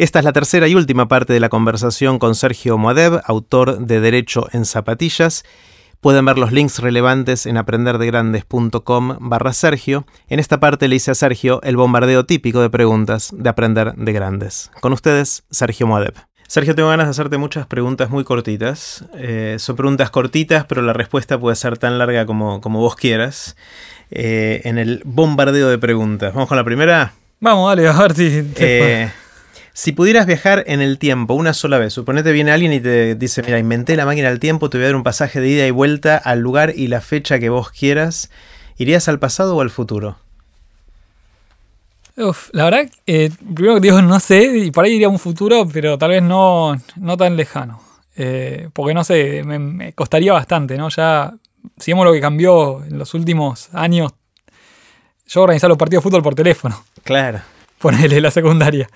Esta es la tercera y última parte de la conversación con Sergio Moadev, autor de Derecho en Zapatillas. Pueden ver los links relevantes en aprenderdegrandes.com barra Sergio. En esta parte le hice a Sergio el bombardeo típico de preguntas de Aprender de Grandes. Con ustedes, Sergio Moadev. Sergio, tengo ganas de hacerte muchas preguntas muy cortitas. Eh, son preguntas cortitas, pero la respuesta puede ser tan larga como, como vos quieras. Eh, en el bombardeo de preguntas. ¿Vamos con la primera? Vamos, dale, a ver si... Eh, si pudieras viajar en el tiempo una sola vez, suponete viene alguien y te dice, mira, inventé la máquina del tiempo, te voy a dar un pasaje de ida y vuelta al lugar y la fecha que vos quieras, ¿irías al pasado o al futuro? Uf, la verdad, eh, primero que digo, no sé, y por ahí iría a un futuro, pero tal vez no, no tan lejano. Eh, porque no sé, me, costaría bastante, ¿no? Ya, si vemos lo que cambió en los últimos años, yo organizaba los partidos de fútbol por teléfono. Claro. Ponele la secundaria.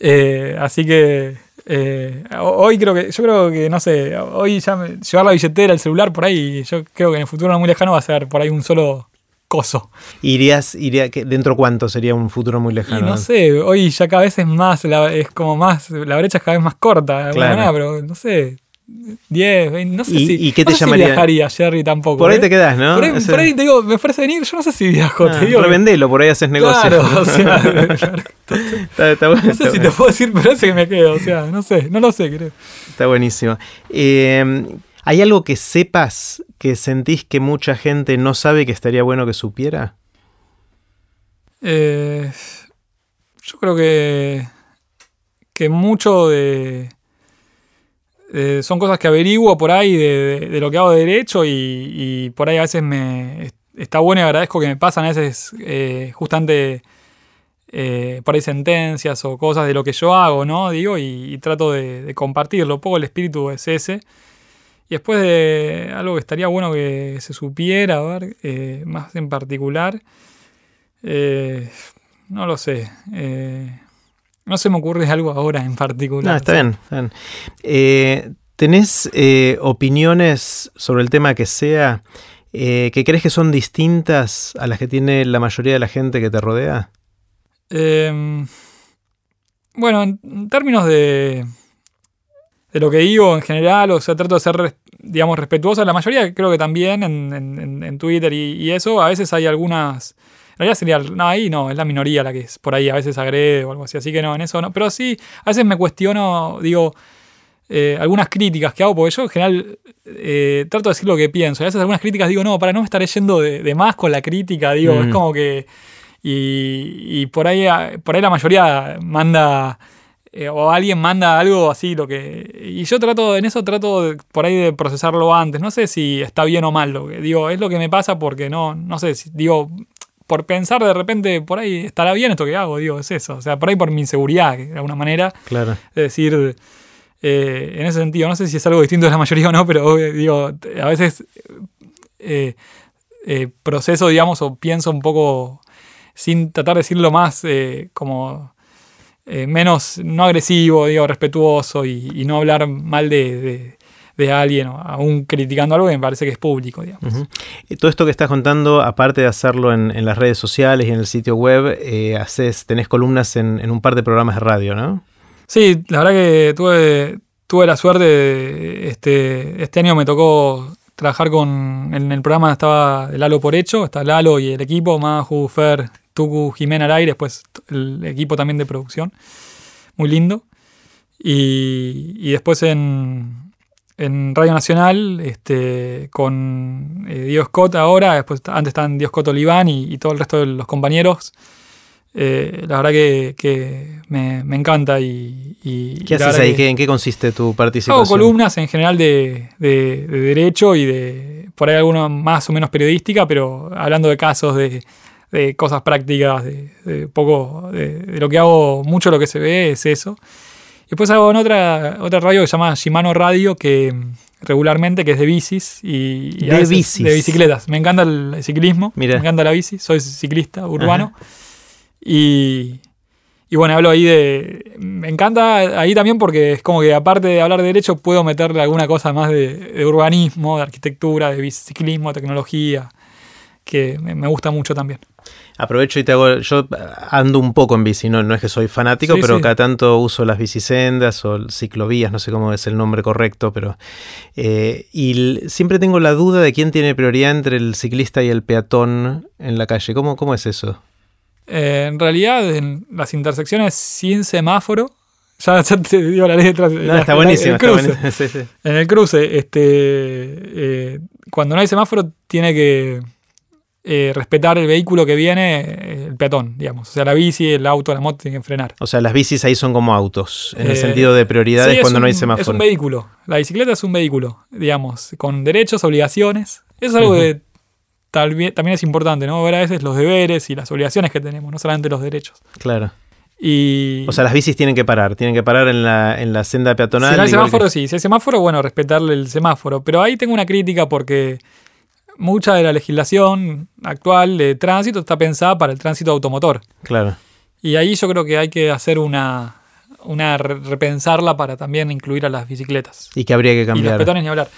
Eh, así que eh, hoy creo que, yo creo que, no sé, hoy ya llevar la billetera, el celular por ahí, yo creo que en el futuro no muy lejano va a ser por ahí un solo coso. ¿Irías, iría, dentro cuánto sería un futuro muy lejano? no sé, hoy ya cada vez es más, es como más, la brecha es cada vez más corta, claro. pero no sé, 10, 20, no sé ¿Y, si. ¿Y qué te llamaría? Si viajaría, Jerry, tampoco. Por ahí ¿eh? te quedas, ¿no? Por ahí, te digo, me ofrece venir, yo no sé si viajo, ah, te digo. Revendelo, por ahí haces negocio. Claro, o sea. está, está bueno, no sé si te puedo decir, pero ese que me quedo, o sea, no sé, no lo sé, creo. Está buenísimo. Eh, ¿Hay algo que sepas que sentís que mucha gente no sabe que estaría bueno que supiera? Eh, yo creo que. que mucho de eh, son cosas que averiguo por ahí de, lo que hago de derecho y, por ahí a veces me está bueno y agradezco que me pasan a veces eh, justamente eh, por ahí sentencias o cosas de lo que yo hago, ¿no? Digo, y, trato de, compartirlo. Un poco el espíritu es ese. Y después de algo que estaría bueno que se supiera, a ver, más en particular, no lo sé. No se me ocurre algo ahora en particular. No, está bien. Eh, ¿Tenés eh, opiniones sobre el tema que sea eh, que crees que son distintas a las que tiene la mayoría de la gente que te rodea? Em, bueno, en términos de, de lo que digo en general, o sea, trato de ser, digamos, respetuoso. La mayoría creo que también en, Twitter y, eso, a veces hay algunas en realidad sería. No, ahí no, es la minoría la que es por ahí a veces agrede o algo así. Así que no, en eso no. Pero sí, a veces me cuestiono, digo, eh, algunas críticas que hago, porque yo en general eh, trato de decir lo que pienso. Y a veces algunas críticas digo, no, para no me estaré yendo de, más con la crítica, digo, es como que. Y, por, ahí, por ahí la mayoría manda. Eh, o alguien manda algo así, lo que. Y yo trato, en eso trato por ahí de procesarlo antes. No sé si está bien o mal lo que digo, es lo que me pasa porque no, no sé, si, digo, por pensar de repente, por ahí estará bien esto que hago, digo, es eso. O sea, por ahí por mi inseguridad, de alguna manera. Claro. Es decir, eh, en ese sentido, no sé si es algo distinto de la mayoría o no, pero digo, a veces eh, eh, proceso, digamos, o pienso un poco sin tratar de decirlo más como menos, no agresivo, digo, respetuoso y, no hablar mal de de alguien o aún criticando algo que me parece que es público, digamos. y todo esto que estás contando, aparte de hacerlo en, las redes sociales y en el sitio web, eh, haces, tenés columnas en, un par de programas de radio, ¿no? Sí, la verdad que tuve, tuve la suerte, de, este, este año me tocó trabajar con, en el programa estaba Lalo por hecho, está Lalo y el equipo, Maju, Fer, Tuku, Jimena al aire, después el equipo también de producción, muy lindo. Y, y después en, en Radio Nacional este, con eh, Dios Scott ahora, después antes están Dios Scott Oliván y, todo el resto de los compañeros. Eh, la verdad que, me, encanta y, ¿Qué haces ahí? ¿En qué consiste tu participación? Hago columnas en general de, derecho y de por ahí alguna más o menos periodística, pero hablando de casos, de, cosas prácticas, de, poco de, lo que hago, mucho lo que se ve es eso. Y después hago en otra, otra radio que se llama Shimano Radio, que regularmente, que es de bicis. Y, de bicis. De bicicletas. Me encanta el ciclismo, me encanta la bici, soy ciclista urbano. Y, y bueno, hablo ahí de. Me encanta ahí también porque es como que aparte de hablar de derecho, puedo meterle alguna cosa más de, urbanismo, de arquitectura, de ciclismo, tecnología, que me, gusta mucho también. Aprovecho y te hago. Yo ando un poco en bici, no, no es que soy fanático, Sí, pero sí. cada tanto uso las bicisendas o ciclovías, no sé cómo es el nombre correcto, pero. eh, y siempre tengo la duda de quién tiene prioridad entre el ciclista y el peatón en la calle. ¿Cómo, cómo es eso? Eh, en realidad, en las intersecciones sin semáforo, ya, ya te digo la letra. No, la- está la- buenísimo, el está cruce. buenísimo. Sí, sí. En el cruce, este, eh, cuando no hay semáforo, tiene que eh, respetar el vehículo que viene, eh, el peatón, digamos. O sea, la bici, el auto, la moto tienen que frenar. O sea, las bicis ahí son como autos, en el Eh, sentido de prioridades Sí, cuando no hay semáforo. Es un vehículo. La bicicleta es un vehículo, digamos, con derechos, obligaciones. Eso es algo que tal también es importante, ¿no? Ver a veces los deberes y las obligaciones que tenemos, no solamente los derechos. Claro. Y O sea, las bicis tienen que parar, tienen que parar en la, en la senda peatonal. si hay que- semáforo, sí. Si hay semáforo, bueno, respetarle el semáforo. Pero ahí tengo una crítica porque mucha de la legislación actual de tránsito está pensada para el tránsito automotor. Claro. Y ahí yo creo que hay que hacer una, una re- repensarla para también incluir a las bicicletas. Y que habría que Y los cambiar. peatones ni hablar.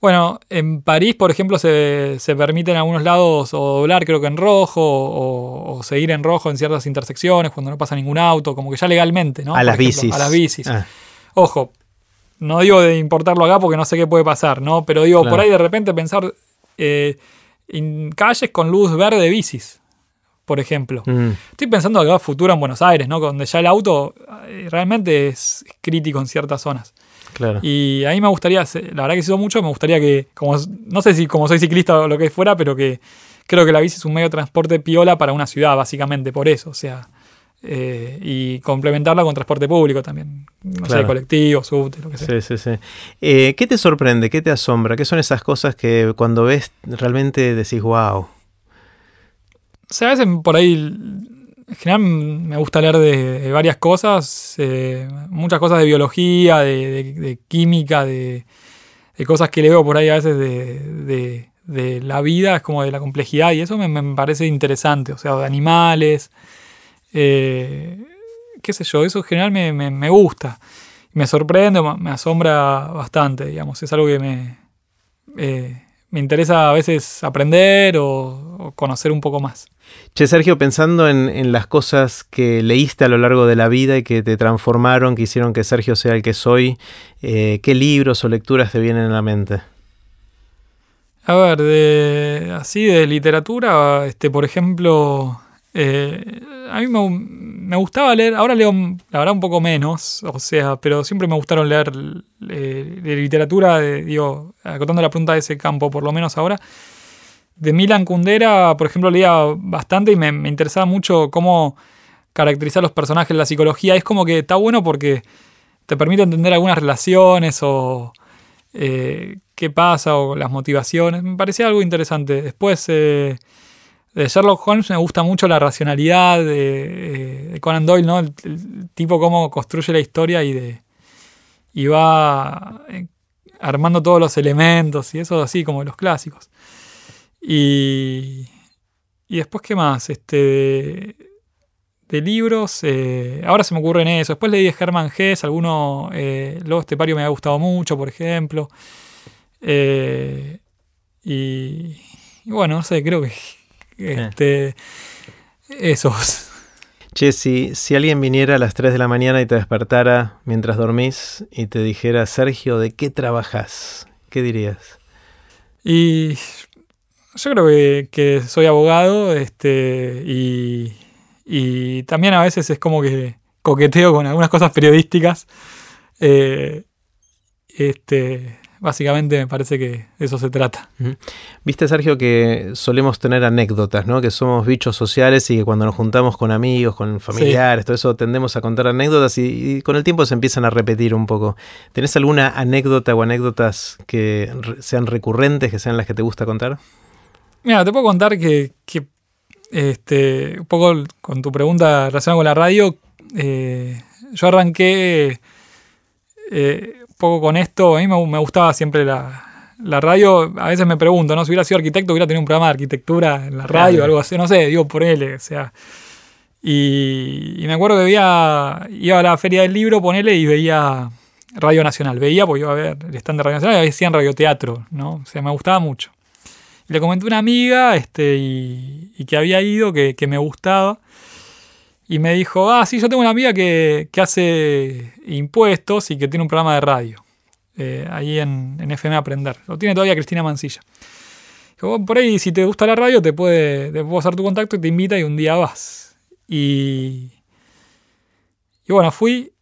Bueno, en París, por ejemplo, se, se permite en algunos lados o doblar, creo que en rojo, o, o seguir en rojo en ciertas intersecciones cuando no pasa ningún auto, como que ya legalmente, ¿no? a Por las ejemplo, bicis. A las bicis. Ah, Ojo, no digo de importarlo acá porque no sé qué puede pasar, ¿no? Pero digo, Claro. por ahí de repente pensar eh, en calles con luz verde de bicis, por ejemplo. mm, Estoy pensando acá a futuro en Buenos Aires, ¿no? Donde ya el auto eh, realmente es crítico en ciertas zonas. claro. Y ahí me gustaría, la verdad que sido mucho, me gustaría que, como no sé si como soy ciclista o lo que fuera, pero que creo que la bici es un medio de transporte piola para una ciudad, básicamente, por eso. O sea, eh, y complementarla con transporte público también. No Claro. sé, colectivo, subte, lo que sea. Sí, sí, sí. Eh, ¿Qué te sorprende? ¿Qué te asombra? ¿Qué son esas cosas que cuando ves realmente decís, wow? O sea, a veces por ahí, en general me gusta leer de, de varias cosas, eh, muchas cosas de biología, de, de- de química, de, cosas que leo por ahí a veces de, la vida, es como de la complejidad, y eso me, me parece interesante, o sea, de animales, eh, qué sé yo, eso en general me, me- me gusta, me sorprende, me asombra bastante, digamos, es algo que me... eh, me interesa a veces aprender o, o conocer un poco más. Che, Sergio, pensando en, en las cosas que leíste a lo largo de la vida y que te transformaron, que hicieron que Sergio sea el que soy, eh, ¿qué libros o lecturas te vienen a la mente? A ver, de, así de literatura, este, por ejemplo, eh, a mí me, gustaba leer, ahora leo la verdad un poco menos, o sea, pero siempre me gustaron leer eh, literatura, de, digo, acotando la pregunta de ese campo, por lo menos ahora. De Milan Kundera, por ejemplo, leía bastante y me, interesaba mucho cómo caracterizar los personajes la psicología. Es como que está bueno porque te permite entender algunas relaciones o eh, qué pasa o las motivaciones. Me parecía algo interesante. Después de Sherlock Holmes me gusta mucho la racionalidad de, de Conan Doyle, ¿no? El, tipo cómo construye la historia y va eh, armando todos los elementos y eso así como los clásicos. Y, y después, ¿qué más? Este, de libros, eh, ahora se me ocurren eso. Después leí de Hermann Hesse, alguno, eh, Lobo Estepario me ha gustado mucho, por ejemplo. Eh, y, y bueno, no sé, creo que este, esos. Che, si, si alguien viniera a las 3 de la mañana y te despertara mientras dormís y te dijera, Sergio, ¿de qué trabajas? ¿Qué dirías? Y yo creo que, que soy abogado este, y, y también a veces es como que coqueteo con algunas cosas periodísticas. Eh, este, básicamente me parece que de eso se trata. Viste, Sergio, que solemos tener anécdotas, ¿no? Que somos bichos sociales y que cuando nos juntamos con amigos, con familiares, todo eso, tendemos a contar anécdotas y, y con el tiempo se empiezan a repetir un poco. ¿Tenés alguna anécdota o anécdotas que sean recurrentes, que sean las que te gusta contar? Mira, te puedo contar que, que, este, un poco con tu pregunta relacionada con la radio, eh, yo arranqué eh, poco con esto. A mí me, me gustaba siempre la, la radio. A veces me pregunto, ¿no? Si hubiera sido arquitecto, hubiera tenido un programa de arquitectura en la radio, Claro. algo así. No sé, digo por él, o sea. Y, y me acuerdo que veía, iba a la feria del libro, ponele, y veía Radio Nacional. Veía, porque iba a ver el stand de Radio Nacional y hacían radioteatro, ¿no? O sea, me gustaba mucho. Le comenté a una amiga este, y, y que había ido, que, que, me gustaba. Y me dijo, ah, sí, yo tengo una amiga que, que hace impuestos y que tiene un programa de radio. Eh, ahí en, en, FM Aprender. Lo tiene todavía Cristina Mancilla. Dijo, por ahí, si te gusta la radio, te puede, te puedo hacer tu contacto y te invita y un día vas. Y, y bueno, fui.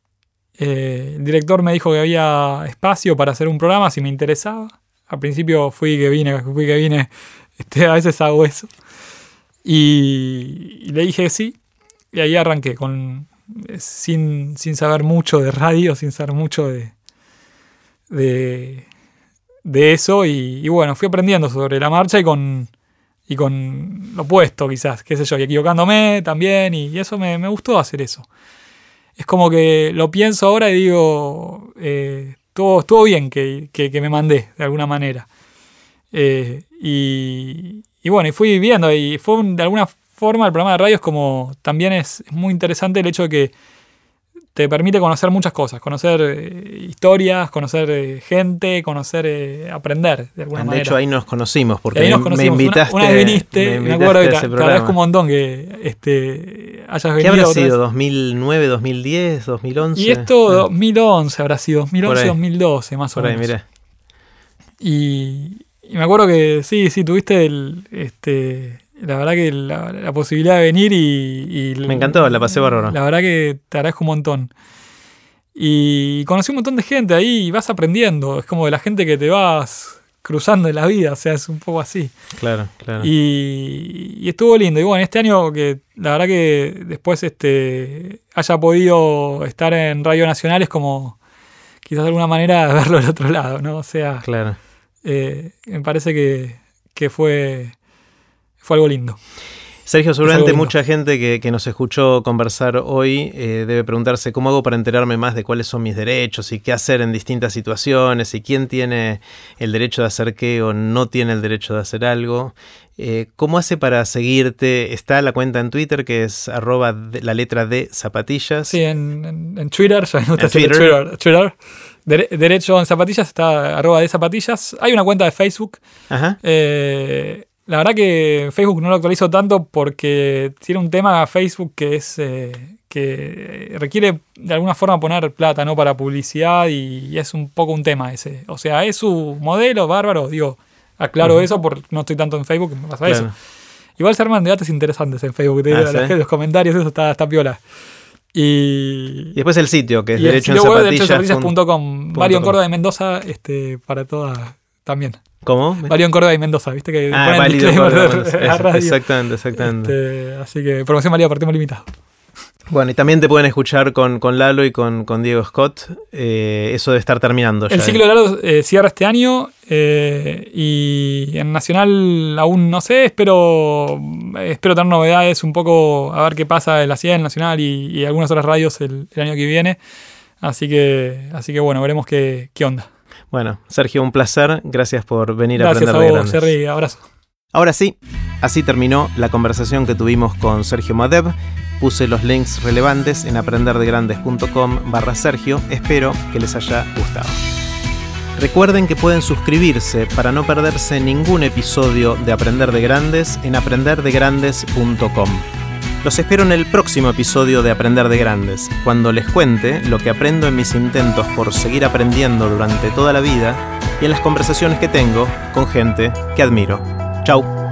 Eh, el director me dijo que había espacio para hacer un programa si me interesaba. Al principio fui que vine, fui que vine. Este, a veces hago eso. Y, y, le dije sí. Y ahí arranqué, con, sin, sin saber mucho de radio, sin saber mucho de, de, eso. Y, bueno, fui aprendiendo sobre la marcha y con, y con lo opuesto quizás, qué sé yo, y equivocándome también. Y, eso me, me gustó hacer eso es como que lo pienso ahora y digo, eh, todo estuvo bien que, que, me mandé de alguna manera. Eh, y, y, bueno, y fui viendo y fue de alguna forma el programa de radio es como, también es, muy interesante el hecho de que te permite conocer muchas cosas, conocer eh, historias, conocer eh, gente, conocer, eh, aprender de alguna de manera. De hecho ahí nos conocimos porque ahí nos conocimos. me invitaste. Una, una vez viniste, me, me acuerdo que te, agradezco un montón que este, hayas venido. ¿Qué habrá sido? 2009, 2010, 2011. Y esto ah. 2011 habrá sido, 2011, 2012 más o Por menos. Ahí, mirá. Y, y, me acuerdo que sí, sí, tuviste el, este, la verdad que la, la posibilidad de venir y, y, Me encantó, la pasé bárbaro. La verdad que te agradezco un montón. Y conocí un montón de gente ahí y vas aprendiendo. Es como de la gente que te vas cruzando en la vida, o sea, es un poco así. Claro, claro. Y, y estuvo lindo. Y bueno, este año que la verdad que después este, haya podido estar en Radio Nacional es como quizás de alguna manera verlo del otro lado, ¿no? O sea, claro. Eh, me parece que, que fue fue algo lindo. Sergio, seguramente mucha gente que, que, nos escuchó conversar hoy eh, debe preguntarse cómo hago para enterarme más de cuáles son mis derechos y qué hacer en distintas situaciones y quién tiene el derecho de hacer qué o no tiene el derecho de hacer algo. Eh, ¿Cómo hace para seguirte? Está la cuenta en Twitter que es arroba de, la letra de zapatillas. Sí, en, en, en Twitter, ya no te Twitter. Twitter, Twitter. Dere, derecho en zapatillas está arroba de zapatillas. Hay una cuenta de Facebook. Ajá. Eh, la verdad que Facebook no lo actualizo tanto porque tiene un tema Facebook que es eh, que requiere de alguna forma poner plata no para publicidad y, y, es un poco un tema ese. O sea, es su modelo bárbaro, digo, aclaro uh -huh. eso porque no estoy tanto en Facebook, me pasa claro. eso. Igual se arman debates interesantes en Facebook, ah, ¿sí? los, los comentarios, eso está, está piola. Y, y, después el sitio, que es derecho en zapatillas.com. Mario en Córdoba de Mendoza, este, para toda también. ¿Cómo? Valió en Córdoba y Mendoza, ¿viste? Que ah, válido Córdoba, Exactamente, exactamente. Este, así que promoción valía por tiempo limitado. Bueno, y también te pueden escuchar con, con Lalo y con, con Diego Scott. Eh, eso de estar terminando. El ciclo de Lalo eh, cierra este año eh, y en Nacional aún no sé, espero, espero tener novedades un poco, a ver qué pasa en la CIE, en Nacional y, y algunas otras radios el, el, año que viene. Así que, así que bueno, veremos qué, qué onda. Bueno, Sergio, un placer. Gracias por venir Gracias a aprender a vos. Jerry, abrazo. Ahora sí, así terminó la conversación que tuvimos con Sergio Madev. Puse los links relevantes en aprenderdegrandes.com barra Sergio. Espero que les haya gustado. Recuerden que pueden suscribirse para no perderse ningún episodio de Aprender de Grandes en aprenderdegrandes.com. Los espero en el próximo episodio de Aprender de Grandes, cuando les cuente lo que aprendo en mis intentos por seguir aprendiendo durante toda la vida y en las conversaciones que tengo con gente que admiro. Chau.